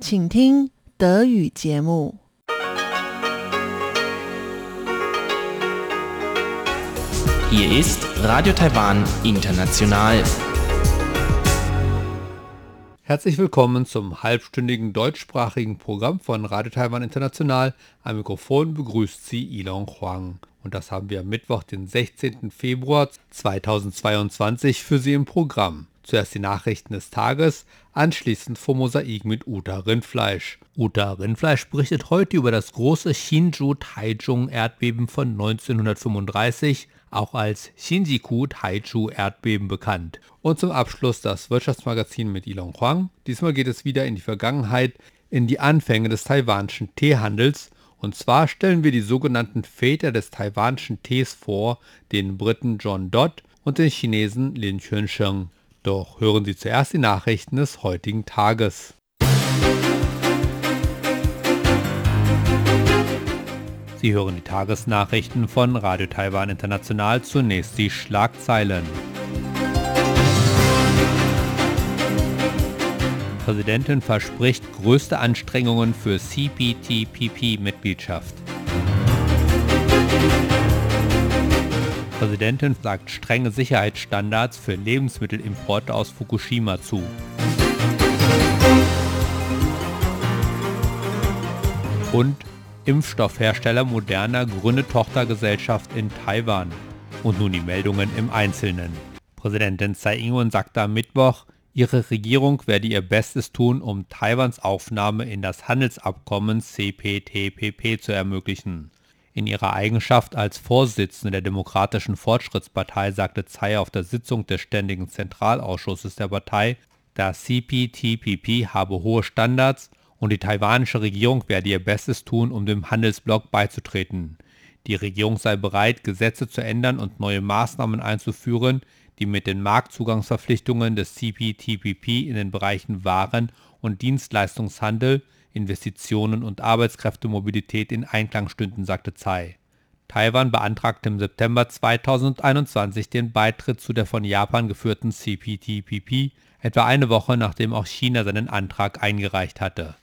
请听德语节目。Hier ist Radio Taiwan International. Herzlich willkommen zum halbstündigen deutschsprachigen Programm von Radio Taiwan International. Am Mikrofon begrüßt Sie Ilon Huang. Und das haben wir am Mittwoch, den 16. Februar 2022 für Sie im Programm. Zuerst die Nachrichten des Tages, anschließend vom Mosaik mit Uta Rindfleisch. Uta Rindfleisch berichtet heute über das große Shinju-Taichung-Erdbeben von 1935, auch als Shinjiku-Taichu-Erdbeben bekannt. Und zum Abschluss das Wirtschaftsmagazin mit Ilon Huang. Diesmal geht es wieder in die Vergangenheit, in die Anfänge des taiwanischen Teehandels. Und zwar stellen wir die sogenannten Väter des taiwanischen Tees vor, den Briten John Dodd und den Chinesen Lin Chuansheng. Doch hören Sie zuerst die Nachrichten des heutigen Tages. Sie hören die Tagesnachrichten von Radio Taiwan International. Zunächst die Schlagzeilen. Präsidentin verspricht größte Anstrengungen für CPTPP-Mitgliedschaft. Präsidentin sagt strenge Sicherheitsstandards für Lebensmittelimporte aus Fukushima zu. Und Impfstoffhersteller Moderna gründet Tochtergesellschaft in Taiwan. Und nun die Meldungen im Einzelnen. Präsidentin Tsai Ing-wen sagte am Mittwoch, ihre Regierung werde ihr Bestes tun, um Taiwans Aufnahme in das Handelsabkommen CPTPP zu ermöglichen. In ihrer Eigenschaft als Vorsitzende der Demokratischen Fortschrittspartei sagte Tsai auf der Sitzung des Ständigen Zentralausschusses der Partei, das CPTPP habe hohe Standards und die taiwanische Regierung werde ihr Bestes tun, um dem Handelsblock beizutreten. Die Regierung sei bereit, Gesetze zu ändern und neue Maßnahmen einzuführen, die mit den Marktzugangsverpflichtungen des CPTPP in den Bereichen Waren und Dienstleistungshandel, Investitionen und Arbeitskräftemobilität in Einklang stünden, sagte Tsai. Taiwan beantragte im September 2021 den Beitritt zu der von Japan geführten CPTPP, etwa eine Woche nachdem auch China seinen Antrag eingereicht hatte.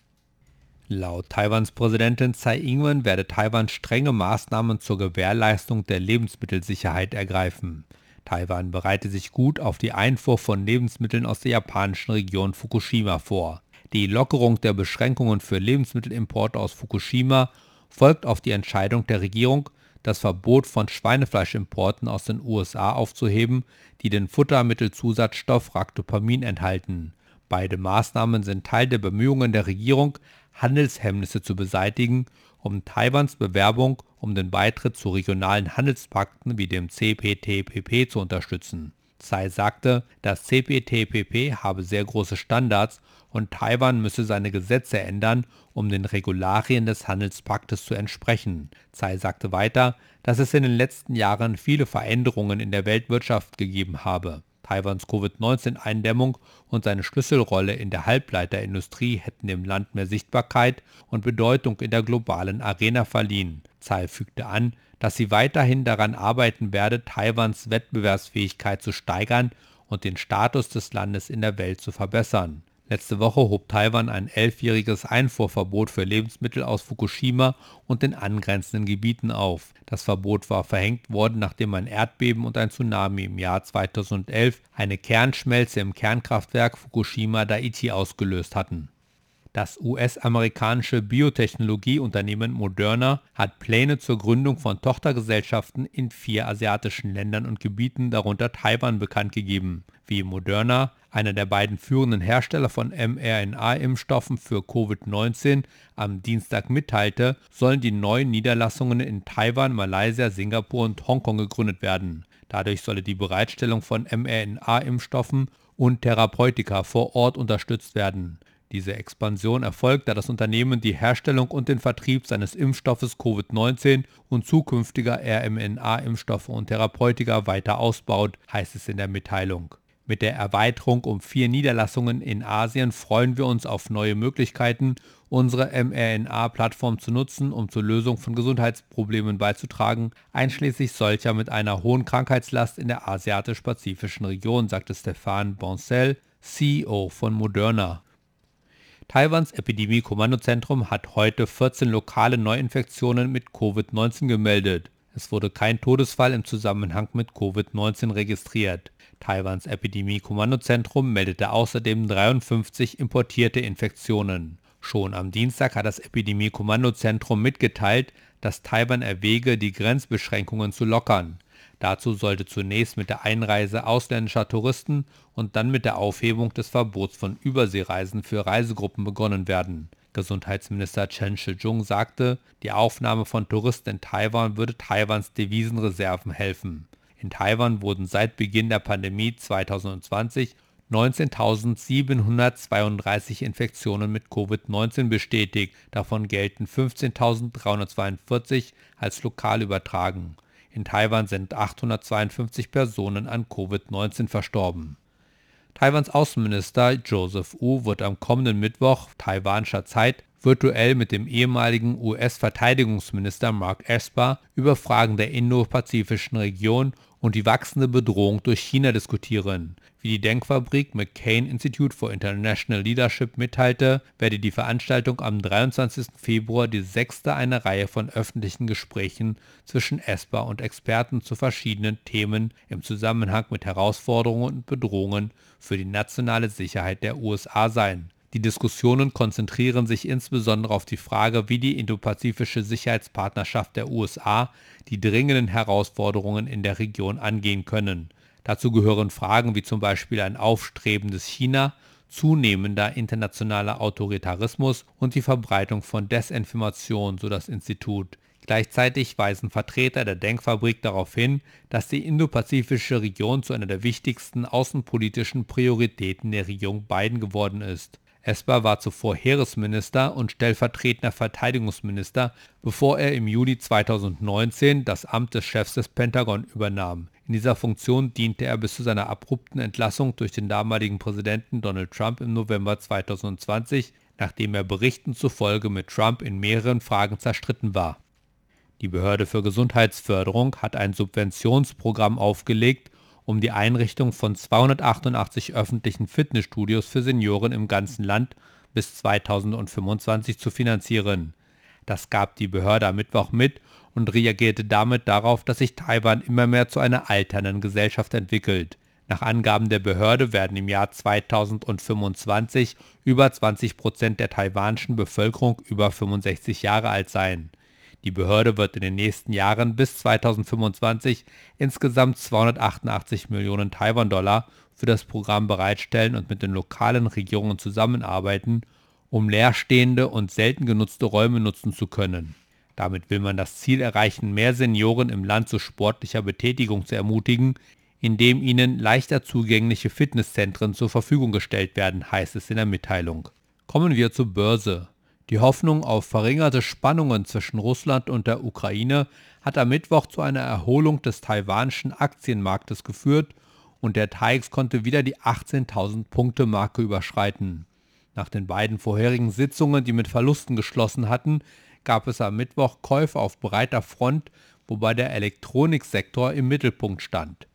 Laut Taiwans Präsidentin Tsai Ing-wen werde Taiwan strenge Maßnahmen zur Gewährleistung der Lebensmittelsicherheit ergreifen. Taiwan bereite sich gut auf die Einfuhr von Lebensmitteln aus der japanischen Region Fukushima vor. Die Lockerung der Beschränkungen für Lebensmittelimporte aus Fukushima folgt auf die Entscheidung der Regierung, das Verbot von Schweinefleischimporten aus den USA aufzuheben, die den Futtermittelzusatzstoff Ractopamin enthalten. Beide Maßnahmen sind Teil der Bemühungen der Regierung, Handelshemmnisse zu beseitigen, um Taiwans Bewerbung um den Beitritt zu regionalen Handelspakten wie dem CPTPP zu unterstützen. Tsai sagte, das CPTPP habe sehr große Standards und Taiwan müsse seine Gesetze ändern, um den Regularien des Handelspaktes zu entsprechen. Tsai sagte weiter, dass es in den letzten Jahren viele Veränderungen in der Weltwirtschaft gegeben habe. Taiwans Covid-19-Eindämmung und seine Schlüsselrolle in der Halbleiterindustrie hätten dem Land mehr Sichtbarkeit und Bedeutung in der globalen Arena verliehen. Tsai fügte an, dass sie weiterhin daran arbeiten werde, Taiwans Wettbewerbsfähigkeit zu steigern und den Status des Landes in der Welt zu verbessern. Letzte Woche hob Taiwan ein elfjähriges Einfuhrverbot für Lebensmittel aus Fukushima und den angrenzenden Gebieten auf. Das Verbot war verhängt worden, nachdem ein Erdbeben und ein Tsunami im Jahr 2011 eine Kernschmelze im Kernkraftwerk Fukushima Daiichi ausgelöst hatten. Das US-amerikanische Biotechnologieunternehmen Moderna hat Pläne zur Gründung von Tochtergesellschaften in vier asiatischen Ländern und Gebieten, darunter Taiwan, bekannt gegeben. Wie Moderna, einer der beiden führenden Hersteller von mRNA-Impfstoffen für Covid-19, am Dienstag mitteilte, sollen die neuen Niederlassungen in Taiwan, Malaysia, Singapur und Hongkong gegründet werden. Dadurch solle die Bereitstellung von mRNA-Impfstoffen und Therapeutika vor Ort unterstützt werden. Diese Expansion erfolgt, da das Unternehmen die Herstellung und den Vertrieb seines Impfstoffes Covid-19 und zukünftiger RMNA-Impfstoffe und Therapeutika weiter ausbaut, heißt es in der Mitteilung. Mit der Erweiterung um vier Niederlassungen in Asien freuen wir uns auf neue Möglichkeiten, unsere mRNA-Plattform zu nutzen, um zur Lösung von Gesundheitsproblemen beizutragen, einschließlich solcher mit einer hohen Krankheitslast in der asiatisch-pazifischen Region, sagte Stefan Boncel, CEO von Moderna. Taiwans Epidemie-Kommandozentrum hat heute 14 lokale Neuinfektionen mit Covid-19 gemeldet. Es wurde kein Todesfall im Zusammenhang mit Covid-19 registriert. Taiwans Epidemie-Kommandozentrum meldete außerdem 53 importierte Infektionen. Schon am Dienstag hat das Epidemie-Kommandozentrum mitgeteilt, dass Taiwan erwäge, die Grenzbeschränkungen zu lockern. Dazu sollte zunächst mit der Einreise ausländischer Touristen und dann mit der Aufhebung des Verbots von Überseereisen für Reisegruppen begonnen werden. Gesundheitsminister Chen Shih-chung sagte, die Aufnahme von Touristen in Taiwan würde Taiwans Devisenreserven helfen. In Taiwan wurden seit Beginn der Pandemie 2020 19.732 Infektionen mit Covid-19 bestätigt, davon gelten 15.342 als lokal übertragen. In Taiwan sind 852 Personen an Covid-19 verstorben. Taiwans Außenminister Joseph Wu wird am kommenden Mittwoch taiwanischer Zeit virtuell mit dem ehemaligen US-Verteidigungsminister Mark Esper über Fragen der indopazifischen Region und die wachsende Bedrohung durch China diskutieren. Wie die Denkfabrik McCain Institute for International Leadership mitteilte, werde die Veranstaltung am 23. Februar die sechste einer Reihe von öffentlichen Gesprächen zwischen Esper und Experten zu verschiedenen Themen im Zusammenhang mit Herausforderungen und Bedrohungen für die nationale Sicherheit der USA sein. Die Diskussionen konzentrieren sich insbesondere auf die Frage, wie die indopazifische Sicherheitspartnerschaft der USA die dringenden Herausforderungen in der Region angehen können. Dazu gehören Fragen wie zum Beispiel ein aufstrebendes China, zunehmender internationaler Autoritarismus und die Verbreitung von Desinformation, so das Institut. Gleichzeitig weisen Vertreter der Denkfabrik darauf hin, dass die indopazifische Region zu einer der wichtigsten außenpolitischen Prioritäten der Regierung Biden geworden ist. Esper war zuvor Heeresminister und stellvertretender Verteidigungsminister, bevor er im Juli 2019 das Amt des Chefs des Pentagon übernahm. In dieser Funktion diente er bis zu seiner abrupten Entlassung durch den damaligen Präsidenten Donald Trump im November 2020, nachdem er Berichten zufolge mit Trump in mehreren Fragen zerstritten war. Die Behörde für Gesundheitsförderung hat ein Subventionsprogramm aufgelegt, um die Einrichtung von 288 öffentlichen Fitnessstudios für Senioren im ganzen Land bis 2025 zu finanzieren. Das gab die Behörde am Mittwoch mit und reagierte damit darauf, dass sich Taiwan immer mehr zu einer alternden Gesellschaft entwickelt. Nach Angaben der Behörde werden im Jahr 2025 über 20 Prozent der taiwanischen Bevölkerung über 65 Jahre alt sein. Die Behörde wird in den nächsten Jahren bis 2025 insgesamt 288 Millionen Taiwan-Dollar für das Programm bereitstellen und mit den lokalen Regierungen zusammenarbeiten, um leerstehende und selten genutzte Räume nutzen zu können. Damit will man das Ziel erreichen, mehr Senioren im Land zu sportlicher Betätigung zu ermutigen, indem ihnen leichter zugängliche Fitnesszentren zur Verfügung gestellt werden, heißt es in der Mitteilung. Kommen wir zur Börse. Die Hoffnung auf verringerte Spannungen zwischen Russland und der Ukraine hat am Mittwoch zu einer Erholung des taiwanischen Aktienmarktes geführt und der TAIX konnte wieder die 18.000 Punkte Marke überschreiten. Nach den beiden vorherigen Sitzungen, die mit Verlusten geschlossen hatten, gab es am Mittwoch Käufe auf breiter Front, wobei der Elektroniksektor im Mittelpunkt stand.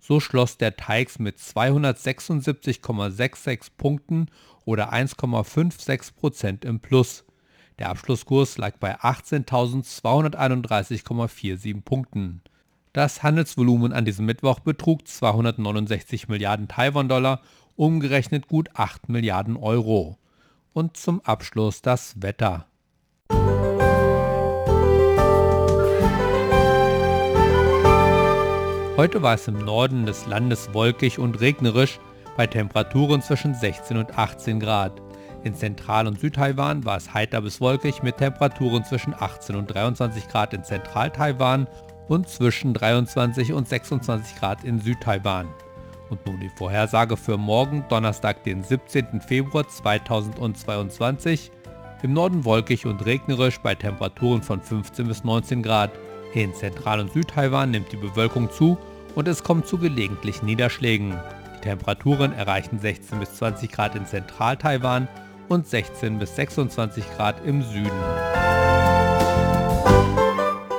So schloss der TAIX mit 276,66 Punkten oder 1,56 Prozent im Plus. Der Abschlusskurs lag bei 18.231,47 Punkten. Das Handelsvolumen an diesem Mittwoch betrug 269 Milliarden Taiwan-Dollar, umgerechnet gut 8 Milliarden Euro. Und zum Abschluss das Wetter. Heute war es im Norden des Landes wolkig und regnerisch, bei Temperaturen zwischen 16 und 18 Grad. In Zentral- und Südtaiwan war es heiter bis wolkig mit Temperaturen zwischen 18 und 23 Grad in Zentral-Taiwan und zwischen 23 und 26 Grad in Südtaiwan. Und nun die Vorhersage für morgen, Donnerstag, den 17. Februar 2022. Im Norden wolkig und regnerisch bei Temperaturen von 15 bis 19 Grad. In Zentral- und Südtaiwan nimmt die Bewölkung zu und es kommt zu gelegentlichen Niederschlägen. Temperaturen erreichen 16 bis 20 Grad in Zentral-Taiwan und 16 bis 26 Grad im Süden.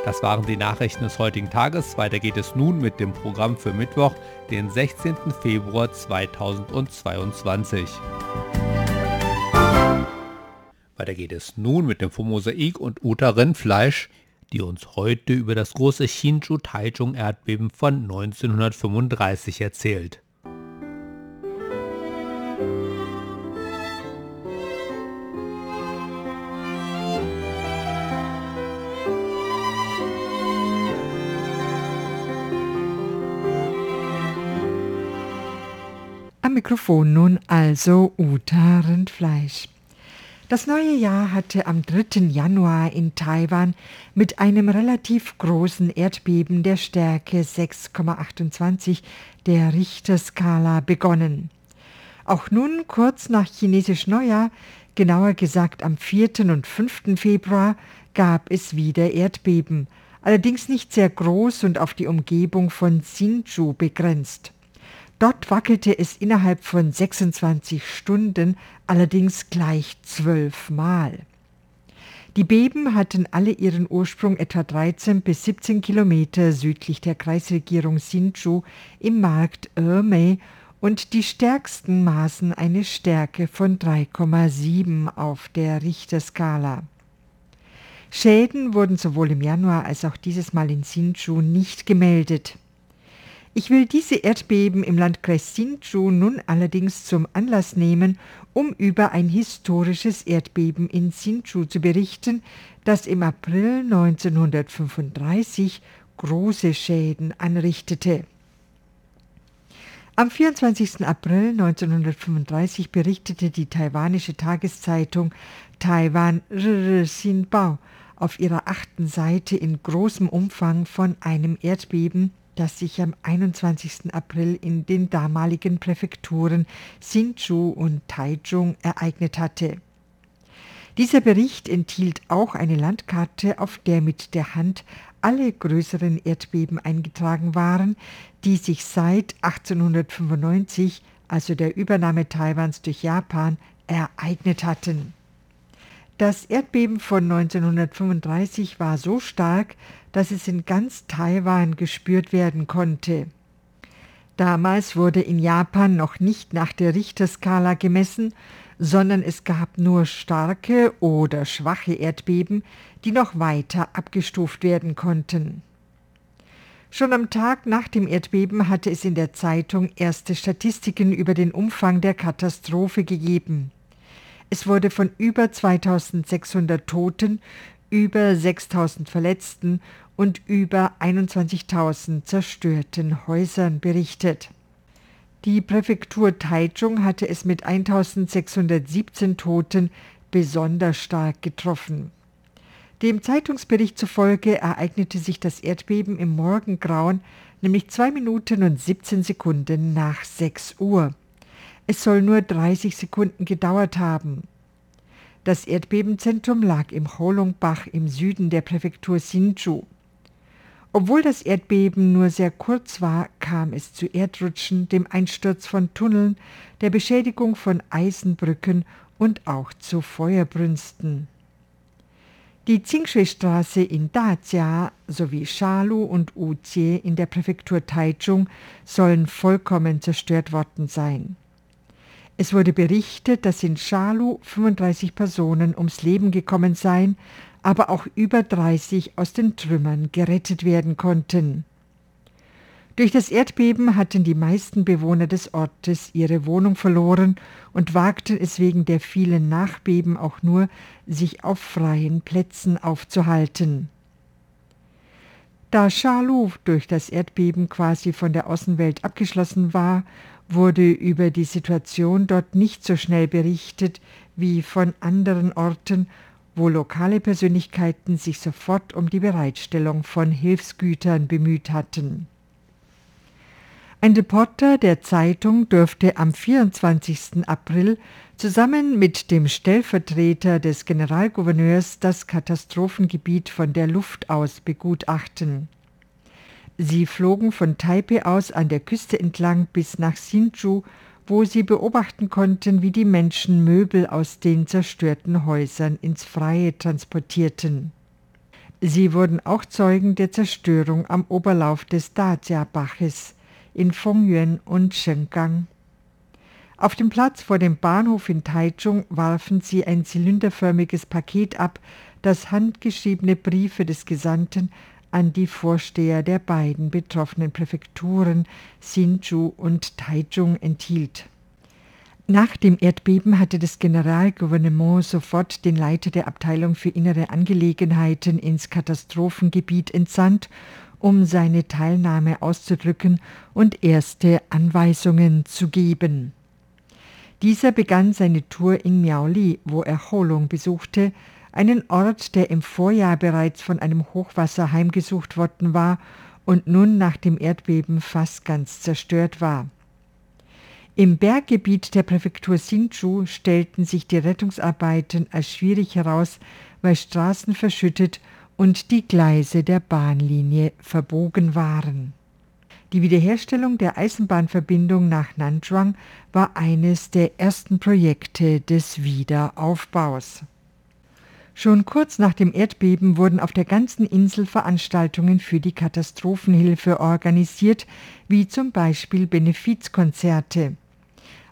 Das waren die Nachrichten des heutigen Tages. Weiter geht es nun mit dem Programm für Mittwoch, den 16. Februar 2022. Weiter geht es nun mit dem Mosaik und Uta Rindfleisch, die uns heute über das große Hsinchu Taichung Erdbeben von 1935 erzählt. Mikrofon nun also Uta Rindfleisch. Das neue Jahr hatte am 3. Januar in Taiwan mit einem relativ großen Erdbeben der Stärke 6,28 der Richterskala begonnen. Auch nun kurz nach chinesisch Neujahr, genauer gesagt am 4. und 5. Februar, gab es wieder Erdbeben, allerdings nicht sehr groß und auf die Umgebung von Hsinchu begrenzt. Dort wackelte es innerhalb von 26 Stunden allerdings gleich zwölfmal. Die Beben hatten alle ihren Ursprung etwa 13 bis 17 Kilometer südlich der Kreisregierung Hsinchu im Markt Ermei und die stärksten maßen eine Stärke von 3,7 auf der Richterskala. Schäden wurden sowohl im Januar als auch dieses Mal in Hsinchu nicht gemeldet. Ich will diese Erdbeben im Landkreis Hsinchu nun allerdings zum Anlass nehmen, um über ein historisches Erdbeben in Hsinchu zu berichten, das im April 1935 große Schäden anrichtete. Am 24. April 1935 berichtete die taiwanische Tageszeitung Taiwan Bao auf ihrer achten Seite in großem Umfang von einem Erdbeben das sich am 21. April in den damaligen Präfekturen Hsinchu und Taichung ereignet hatte. Dieser Bericht enthielt auch eine Landkarte, auf der mit der Hand alle größeren Erdbeben eingetragen waren, die sich seit 1895, also der Übernahme Taiwans durch Japan, ereignet hatten. Das Erdbeben von 1935 war so stark, dass es in ganz Taiwan gespürt werden konnte. Damals wurde in Japan noch nicht nach der Richterskala gemessen, sondern es gab nur starke oder schwache Erdbeben, die noch weiter abgestuft werden konnten. Schon am Tag nach dem Erdbeben hatte es in der Zeitung erste Statistiken über den Umfang der Katastrophe gegeben. Es wurde von über 2600 Toten, über 6000 Verletzten und über 21.000 zerstörten Häusern berichtet. Die Präfektur Taichung hatte es mit 1617 Toten besonders stark getroffen. Dem Zeitungsbericht zufolge ereignete sich das Erdbeben im Morgengrauen, nämlich zwei Minuten und 17 Sekunden nach 6 Uhr. Es soll nur 30 Sekunden gedauert haben. Das Erdbebenzentrum lag im Holongbach im Süden der Präfektur Hsinchu. Obwohl das Erdbeben nur sehr kurz war, kam es zu Erdrutschen, dem Einsturz von Tunneln, der Beschädigung von Eisenbrücken und auch zu Feuerbrünsten. Die Tsingshui-Straße in Dajia sowie Shalu und Ujie in der Präfektur Taichung sollen vollkommen zerstört worden sein. Es wurde berichtet, dass in Shalu 35 Personen ums Leben gekommen seien, aber auch über 30 aus den Trümmern gerettet werden konnten. Durch das Erdbeben hatten die meisten Bewohner des Ortes ihre Wohnung verloren und wagten es wegen der vielen Nachbeben auch nur, sich auf freien Plätzen aufzuhalten. Da Charlou durch das Erdbeben quasi von der Außenwelt abgeschlossen war, wurde über die Situation dort nicht so schnell berichtet wie von anderen Orten, wo lokale Persönlichkeiten sich sofort um die Bereitstellung von Hilfsgütern bemüht hatten. Ein Reporter der Zeitung durfte am 24. April zusammen mit dem Stellvertreter des Generalgouverneurs das Katastrophengebiet von der Luft aus begutachten. Sie flogen von Taipei aus an der Küste entlang bis nach Hsinchu wo sie beobachten konnten, wie die Menschen Möbel aus den zerstörten Häusern ins Freie transportierten. Sie wurden auch Zeugen der Zerstörung am Oberlauf des Dajia-Baches in Fengyuan und Shenggang. Auf dem Platz vor dem Bahnhof in Taichung warfen sie ein zylinderförmiges Paket ab, das handgeschriebene Briefe des Gesandten an die Vorsteher der beiden betroffenen Präfekturen Hsinchu und Taichung enthielt. Nach dem Erdbeben hatte das Generalgouvernement sofort den Leiter der Abteilung für innere Angelegenheiten ins Katastrophengebiet entsandt, um seine Teilnahme auszudrücken und erste Anweisungen zu geben. Dieser begann seine Tour in Miaoli, wo er Holung besuchte, einen Ort, der im Vorjahr bereits von einem Hochwasser heimgesucht worden war und nun nach dem Erdbeben fast ganz zerstört war. Im Berggebiet der Präfektur Hsinchu stellten sich die Rettungsarbeiten als schwierig heraus, weil Straßen verschüttet und die Gleise der Bahnlinie verbogen waren. Die Wiederherstellung der Eisenbahnverbindung nach Nanzhuang war eines der ersten Projekte des Wiederaufbaus. Schon kurz nach dem Erdbeben wurden auf der ganzen Insel Veranstaltungen für die Katastrophenhilfe organisiert, wie zum Beispiel Benefizkonzerte.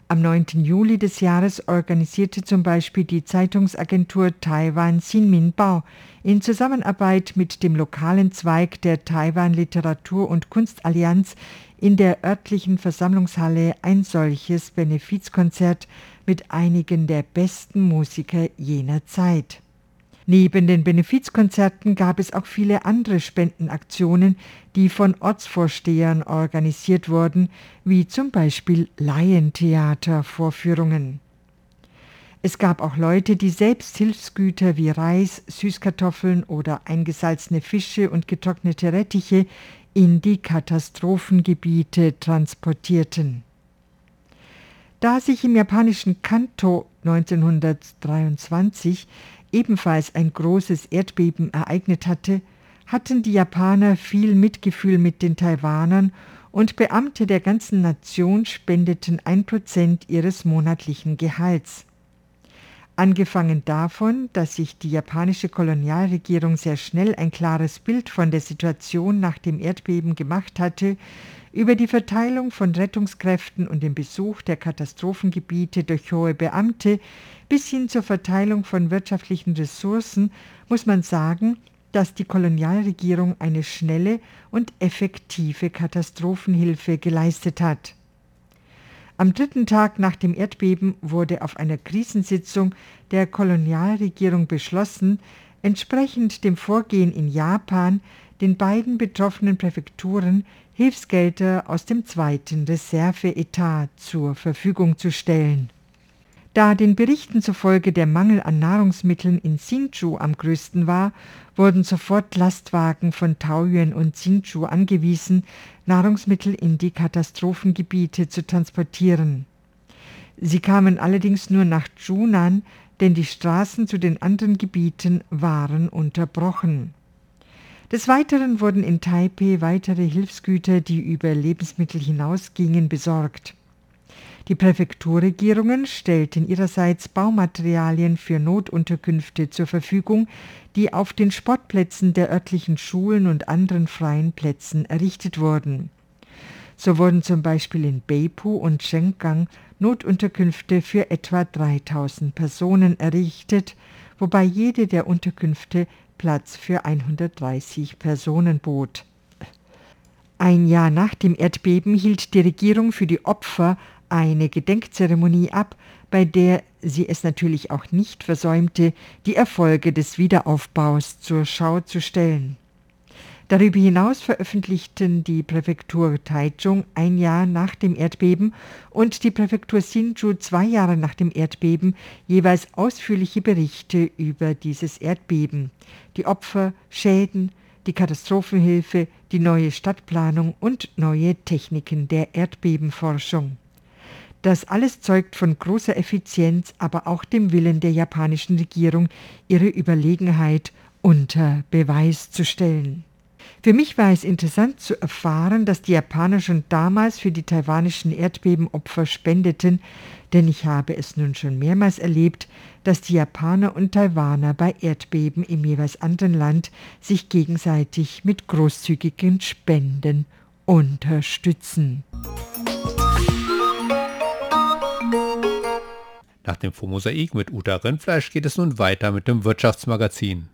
Am 9. Juli des Jahres organisierte zum Beispiel die Zeitungsagentur Taiwan Xinminbao in Zusammenarbeit mit dem lokalen Zweig der Taiwan Literatur- und Kunstallianz in der örtlichen Versammlungshalle ein solches Benefizkonzert mit einigen der besten Musiker jener Zeit. Neben den Benefizkonzerten gab es auch viele andere Spendenaktionen, die von Ortsvorstehern organisiert wurden, wie zum Beispiel Laientheatervorführungen. Es gab auch Leute, die selbst Hilfsgüter wie Reis, Süßkartoffeln oder eingesalzene Fische und getrocknete Rettiche in die Katastrophengebiete transportierten. Da sich im japanischen Kanto 1923 ebenfalls ein großes Erdbeben ereignet hatte, hatten die Japaner viel Mitgefühl mit den Taiwanern und Beamte der ganzen Nation spendeten ein Prozent ihres monatlichen Gehalts. Angefangen davon, dass sich die japanische Kolonialregierung sehr schnell ein klares Bild von der Situation nach dem Erdbeben gemacht hatte, über die Verteilung von Rettungskräften und den Besuch der Katastrophengebiete durch hohe Beamte bis hin zur Verteilung von wirtschaftlichen Ressourcen muss man sagen, dass die Kolonialregierung eine schnelle und effektive Katastrophenhilfe geleistet hat. Am dritten Tag nach dem Erdbeben wurde auf einer Krisensitzung der Kolonialregierung beschlossen, entsprechend dem Vorgehen in Japan den beiden betroffenen Präfekturen Hilfsgelder aus dem zweiten Reserveetat zur Verfügung zu stellen. Da den Berichten zufolge der Mangel an Nahrungsmitteln in Hsinchu am größten war, wurden sofort Lastwagen von Taoyuan und Hsinchu angewiesen, Nahrungsmittel in die Katastrophengebiete zu transportieren. Sie kamen allerdings nur nach Zhunan, denn die Straßen zu den anderen Gebieten waren unterbrochen. Des Weiteren wurden in Taipeh weitere Hilfsgüter, die über Lebensmittel hinausgingen, besorgt. Die Präfekturregierungen stellten ihrerseits Baumaterialien für Notunterkünfte zur Verfügung, die auf den Sportplätzen der örtlichen Schulen und anderen freien Plätzen errichtet wurden. So wurden zum Beispiel in Beipu und Shenggang Notunterkünfte für etwa 3000 Personen errichtet, wobei jede der Unterkünfte Platz für 130 Personen bot. Ein Jahr nach dem Erdbeben hielt die Regierung für die Opfer eine Gedenkzeremonie ab, bei der sie es natürlich auch nicht versäumte, die Erfolge des Wiederaufbaus zur Schau zu stellen. Darüber hinaus veröffentlichten die Präfektur Taichung ein Jahr nach dem Erdbeben und die Präfektur Hsinchu zwei Jahre nach dem Erdbeben jeweils ausführliche Berichte über dieses Erdbeben, die Opfer, Schäden, die Katastrophenhilfe, die neue Stadtplanung und neue Techniken der Erdbebenforschung. Das alles zeugt von großer Effizienz, aber auch dem Willen der japanischen Regierung, ihre Überlegenheit unter Beweis zu stellen. Für mich war es interessant zu erfahren, dass die Japaner schon damals für die taiwanischen Erdbebenopfer spendeten, denn ich habe es nun schon mehrmals erlebt, dass die Japaner und Taiwaner bei Erdbeben im jeweils anderen Land sich gegenseitig mit großzügigen Spenden unterstützen. Nach dem Mosaik mit Uta Rindfleisch geht es nun weiter mit dem Wirtschaftsmagazin.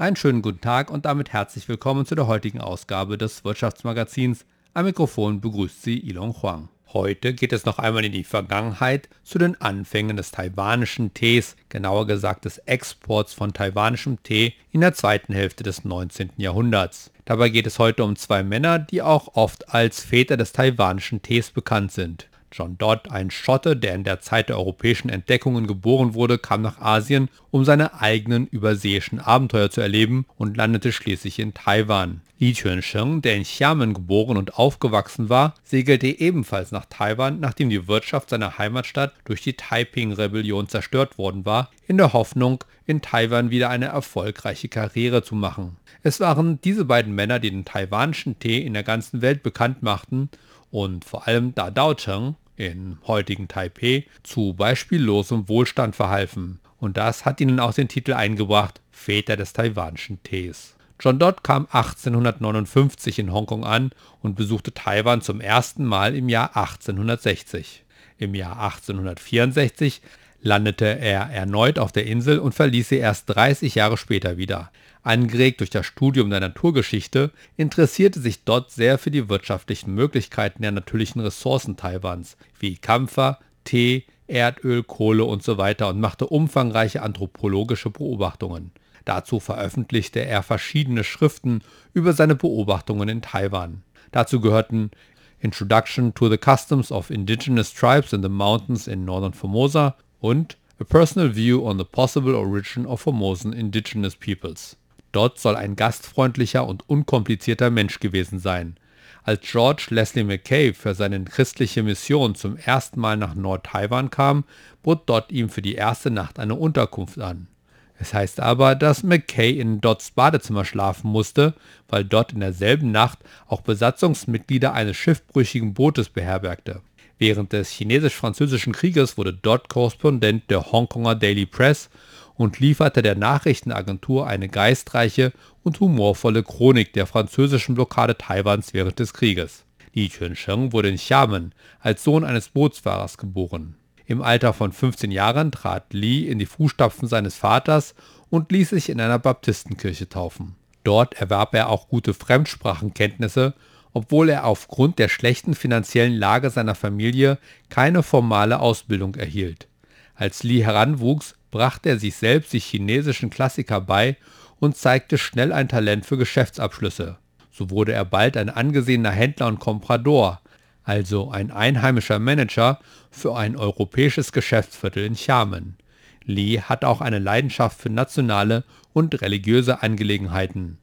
Einen schönen guten Tag und damit herzlich willkommen zu der heutigen Ausgabe des Wirtschaftsmagazins. Am Mikrofon begrüßt Sie Ilon Huang. Heute geht es noch einmal in die Vergangenheit zu den Anfängen des taiwanischen Tees, genauer gesagt des Exports von taiwanischem Tee in der zweiten Hälfte des 19. Jahrhunderts. Dabei geht es heute um zwei Männer, die auch oft als Väter des taiwanischen Tees bekannt sind. John Dodd, ein Schotte, der in der Zeit der europäischen Entdeckungen geboren wurde, kam nach Asien, um seine eigenen überseeischen Abenteuer zu erleben und landete schließlich in Taiwan. Li Chuansheng, der in Xiamen geboren und aufgewachsen war, segelte ebenfalls nach Taiwan, nachdem die Wirtschaft seiner Heimatstadt durch die Taiping-Rebellion zerstört worden war, in der Hoffnung, in Taiwan wieder eine erfolgreiche Karriere zu machen. Es waren diese beiden Männer, die den taiwanischen Tee in der ganzen Welt bekannt machten und vor allem da Daocheng in heutigen Taipeh zu beispiellosem Wohlstand verhalfen. Und das hat ihnen auch den Titel eingebracht, Väter des taiwanischen Tees. John Dodd kam 1859 in Hongkong an und besuchte Taiwan zum ersten Mal im Jahr 1860. Im Jahr 1864 landete er erneut auf der Insel und verließ sie erst 30 Jahre später wieder. Angeregt durch das Studium der Naturgeschichte interessierte sich Dodd sehr für die wirtschaftlichen Möglichkeiten der natürlichen Ressourcen Taiwans, wie Kampfer, Tee, Erdöl, Kohle usw. So und machte umfangreiche anthropologische Beobachtungen. Dazu veröffentlichte er verschiedene Schriften über seine Beobachtungen in Taiwan. Dazu gehörten Introduction to the Customs of Indigenous Tribes in the Mountains in Northern Formosa und A Personal View on the Possible Origin of Formosan Indigenous Peoples. Dodd soll ein gastfreundlicher und unkomplizierter Mensch gewesen sein. Als George Leslie Mackay für seine christliche Mission zum ersten Mal nach Nord-Taiwan kam, bot Dodd ihm für die erste Nacht eine Unterkunft an. Es heißt aber, dass McKay in Dodds Badezimmer schlafen musste, weil Dodd in derselben Nacht auch Besatzungsmitglieder eines schiffbrüchigen Bootes beherbergte. Während des Chinesisch-Französischen Krieges wurde Dodd Korrespondent der Hongkonger Daily Press und lieferte der Nachrichtenagentur eine geistreiche und humorvolle Chronik der französischen Blockade Taiwans während des Krieges. Li Chunsheng wurde in Xiamen als Sohn eines Bootsfahrers geboren. Im Alter von 15 Jahren trat Li in die Fußstapfen seines Vaters und ließ sich in einer Baptistenkirche taufen. Dort erwarb er auch gute Fremdsprachenkenntnisse, obwohl er aufgrund der schlechten finanziellen Lage seiner Familie keine formale Ausbildung erhielt. Als Li heranwuchs, brachte er sich selbst die chinesischen Klassiker bei und zeigte schnell ein Talent für Geschäftsabschlüsse. So wurde er bald ein angesehener Händler und Comprador, also ein einheimischer Manager für ein europäisches Geschäftsviertel in Xiamen. Li hat auch eine Leidenschaft für nationale und religiöse Angelegenheiten.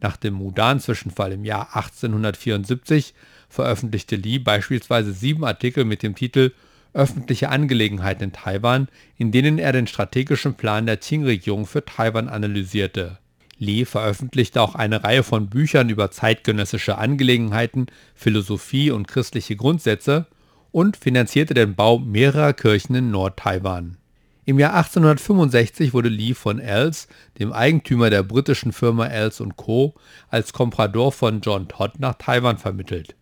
Nach dem Mudan-Zwischenfall im Jahr 1874 veröffentlichte Li beispielsweise sieben Artikel mit dem Titel Öffentliche Angelegenheiten in Taiwan, in denen er den strategischen Plan der Qing-Regierung für Taiwan analysierte. Lee veröffentlichte auch eine Reihe von Büchern über zeitgenössische Angelegenheiten, Philosophie und christliche Grundsätze und finanzierte den Bau mehrerer Kirchen in Nord-Taiwan. Im Jahr 1865 wurde Lee von Els, dem Eigentümer der britischen Firma Els Co., als Komprador von John Todd nach Taiwan vermittelt.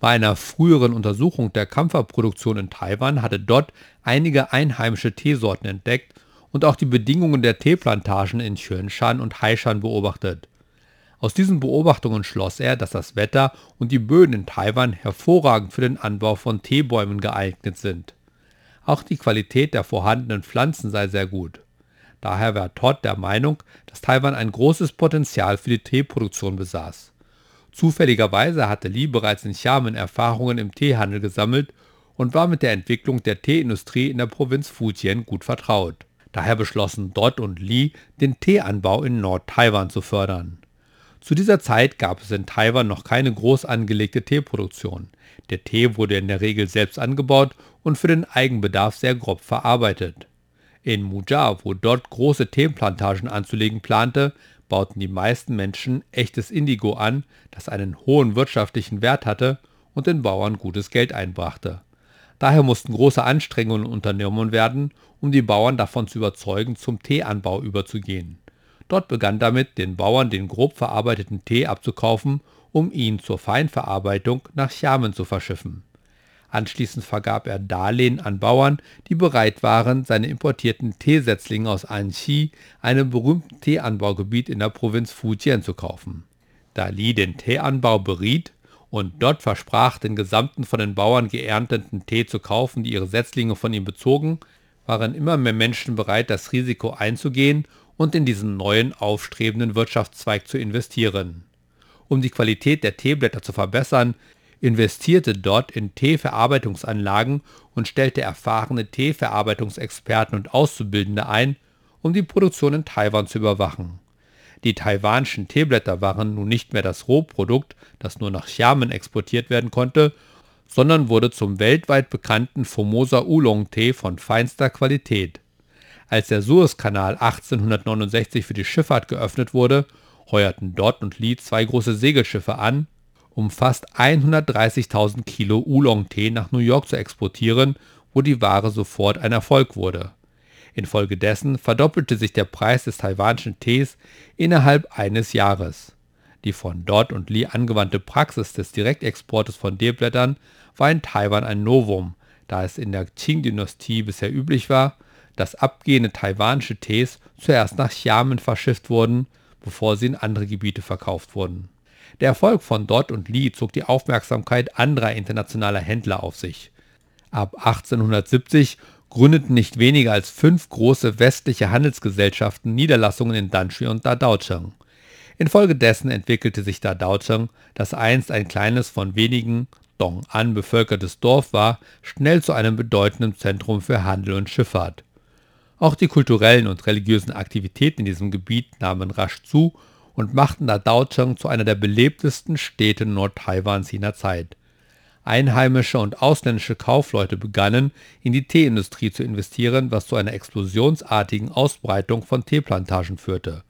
Bei einer früheren Untersuchung der Kampferproduktion in Taiwan hatte Dodd einige einheimische Teesorten entdeckt und auch die Bedingungen der Teeplantagen in Xuanshan und Haishan beobachtet. Aus diesen Beobachtungen schloss er, dass das Wetter und die Böden in Taiwan hervorragend für den Anbau von Teebäumen geeignet sind. Auch die Qualität der vorhandenen Pflanzen sei sehr gut. Daher war Todd der Meinung, dass Taiwan ein großes Potenzial für die Teeproduktion besaß. Zufälligerweise hatte Lee bereits in Xiamen Erfahrungen im Teehandel gesammelt und war mit der Entwicklung der Teeindustrie in der Provinz Fujian gut vertraut. Daher beschlossen Dodd und Lee, den Teeanbau in Nord-Taiwan zu fördern. Zu dieser Zeit gab es in Taiwan noch keine groß angelegte Teeproduktion. Der Tee wurde in der Regel selbst angebaut und für den Eigenbedarf sehr grob verarbeitet. In Mujia, wo Dodd große Teeplantagen anzulegen plante, bauten die meisten Menschen echtes Indigo an, das einen hohen wirtschaftlichen Wert hatte und den Bauern gutes Geld einbrachte. Daher mussten große Anstrengungen unternommen werden, um die Bauern davon zu überzeugen, zum Teeanbau überzugehen. Dort begann damit, den Bauern den grob verarbeiteten Tee abzukaufen, um ihn zur Feinverarbeitung nach Xiamen zu verschiffen. Anschließend vergab er Darlehen an Bauern, die bereit waren, seine importierten Teesetzlinge aus Anxi, einem berühmten Teeanbaugebiet in der Provinz Fujian, zu kaufen. Da Li den Teeanbau beriet und dort versprach, den gesamten von den Bauern geernteten Tee zu kaufen, die ihre Setzlinge von ihm bezogen, waren immer mehr Menschen bereit, das Risiko einzugehen und in diesen neuen aufstrebenden Wirtschaftszweig zu investieren. Um die Qualität der Teeblätter zu verbessern, investierte dort in Teeverarbeitungsanlagen und stellte erfahrene Teeverarbeitungsexperten und Auszubildende ein, um die Produktion in Taiwan zu überwachen. Die taiwanischen Teeblätter waren nun nicht mehr das Rohprodukt, das nur nach Xiamen exportiert werden konnte, sondern wurde zum weltweit bekannten Formosa Oolong-Tee von feinster Qualität. Als der Suezkanal 1869 für die Schifffahrt geöffnet wurde, heuerten Dott und Lee zwei große Segelschiffe an, um fast 130.000 Kilo Oolong-Tee nach New York zu exportieren, wo die Ware sofort ein Erfolg wurde. Infolgedessen verdoppelte sich der Preis des taiwanischen Tees innerhalb eines Jahres. Die von Dodd und Lee angewandte Praxis des Direktexportes von Teeblättern war in Taiwan ein Novum, da es in der Qing-Dynastie bisher üblich war, dass abgehende taiwanische Tees zuerst nach Xiamen verschifft wurden, bevor sie in andere Gebiete verkauft wurden. Der Erfolg von Dodd und Lee zog die Aufmerksamkeit anderer internationaler Händler auf sich. Ab 1870 gründeten nicht weniger als fünf große westliche Handelsgesellschaften Niederlassungen in Danshui und Dadaocheng. Infolgedessen entwickelte sich Dadaocheng, das einst ein kleines von wenigen Dong-an bevölkertes Dorf war, schnell zu einem bedeutenden Zentrum für Handel und Schifffahrt. Auch die kulturellen und religiösen Aktivitäten in diesem Gebiet nahmen rasch zu und machten Dadaocheng zu einer der belebtesten Städte Nord-Taiwans jener Zeit. Einheimische und ausländische Kaufleute begannen, in die Teeindustrie zu investieren, was zu einer explosionsartigen Ausbreitung von Teeplantagen führte.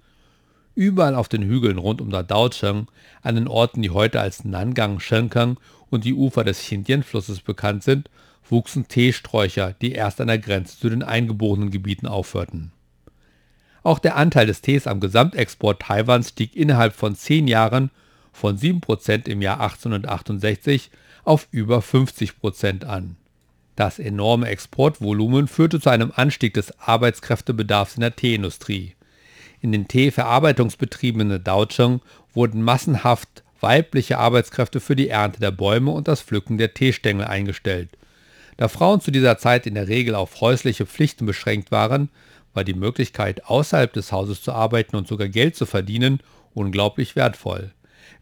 Überall auf den Hügeln rund um Dadaocheng, an den Orten, die heute als Nangang, Shenkang und die Ufer des Xindian-Flusses bekannt sind, wuchsen Teesträucher, die erst an der Grenze zu den eingeborenen Gebieten aufhörten auch der Anteil des Tees am Gesamtexport Taiwans stieg innerhalb von zehn Jahren von 7% im Jahr 1868 auf über 50% an. Das enorme Exportvolumen führte zu einem Anstieg des Arbeitskräftebedarfs in der Teeindustrie. In den Teeverarbeitungsbetrieben in Daocheng wurden massenhaft weibliche Arbeitskräfte für die Ernte der Bäume und das Pflücken der Teestängel eingestellt. Da Frauen zu dieser Zeit in der Regel auf häusliche Pflichten beschränkt waren, war die Möglichkeit, außerhalb des Hauses zu arbeiten und sogar Geld zu verdienen, unglaublich wertvoll.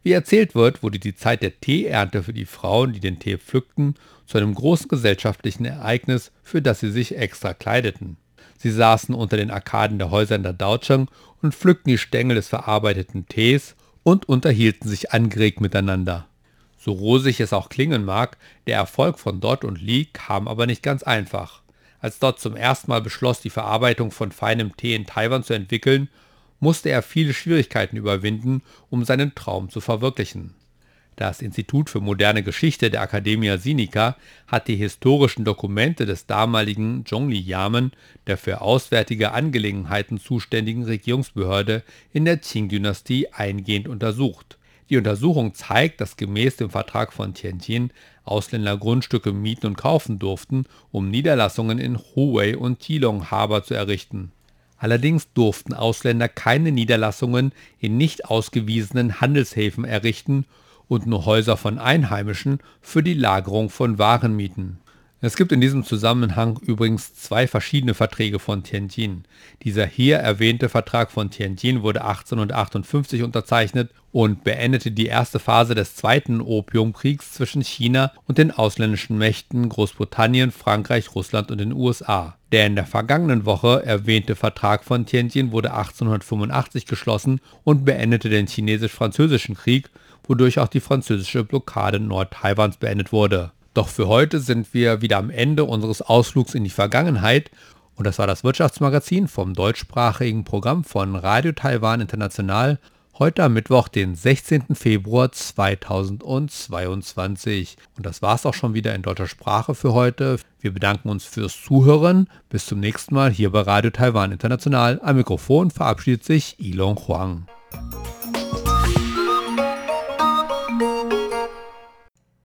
Wie erzählt wird, wurde die Zeit der Teeernte für die Frauen, die den Tee pflückten, zu einem großen gesellschaftlichen Ereignis, für das sie sich extra kleideten. Sie saßen unter den Arkaden der Häuser in der Daocheng und pflückten die Stängel des verarbeiteten Tees und unterhielten sich angeregt miteinander. So rosig es auch klingen mag, der Erfolg von Dott und Lee kam aber nicht ganz einfach. Als dort zum ersten Mal beschloss, die Verarbeitung von feinem Tee in Taiwan zu entwickeln, musste er viele Schwierigkeiten überwinden, um seinen Traum zu verwirklichen. Das Institut für moderne Geschichte der Academia Sinica hat die historischen Dokumente des damaligen Zhongli-Yamen, der für auswärtige Angelegenheiten zuständigen Regierungsbehörde in der Qing-Dynastie, eingehend untersucht. Die Untersuchung zeigt, dass gemäß dem Vertrag von Tianjin Ausländer Grundstücke mieten und kaufen durften, um Niederlassungen in Huwei und Keelung Harbor zu errichten. Allerdings durften Ausländer keine Niederlassungen in nicht ausgewiesenen Handelshäfen errichten und nur Häuser von Einheimischen für die Lagerung von Waren mieten es gibt in diesem Zusammenhang übrigens zwei verschiedene Verträge von Tianjin. Dieser hier erwähnte Vertrag von Tianjin wurde 1858 unterzeichnet und beendete die erste Phase des Zweiten Opiumkriegs zwischen China und den ausländischen Mächten Großbritannien, Frankreich, Russland und den USA. Der in der vergangenen Woche erwähnte Vertrag von Tianjin wurde 1885 geschlossen und beendete den Chinesisch-Französischen Krieg, wodurch auch die französische Blockade Nord-Taiwans beendet wurde. Doch für heute sind wir wieder am Ende unseres Ausflugs in die Vergangenheit und das war das Wirtschaftsmagazin vom deutschsprachigen Programm von Radio Taiwan International, Heute am Mittwoch, den 16. Februar 2022. Und das war's auch schon wieder in deutscher Sprache für heute. Wir bedanken uns fürs Zuhören. Bis zum nächsten Mal hier bei Radio Taiwan International. Am Mikrofon verabschiedet sich Ilon Huang.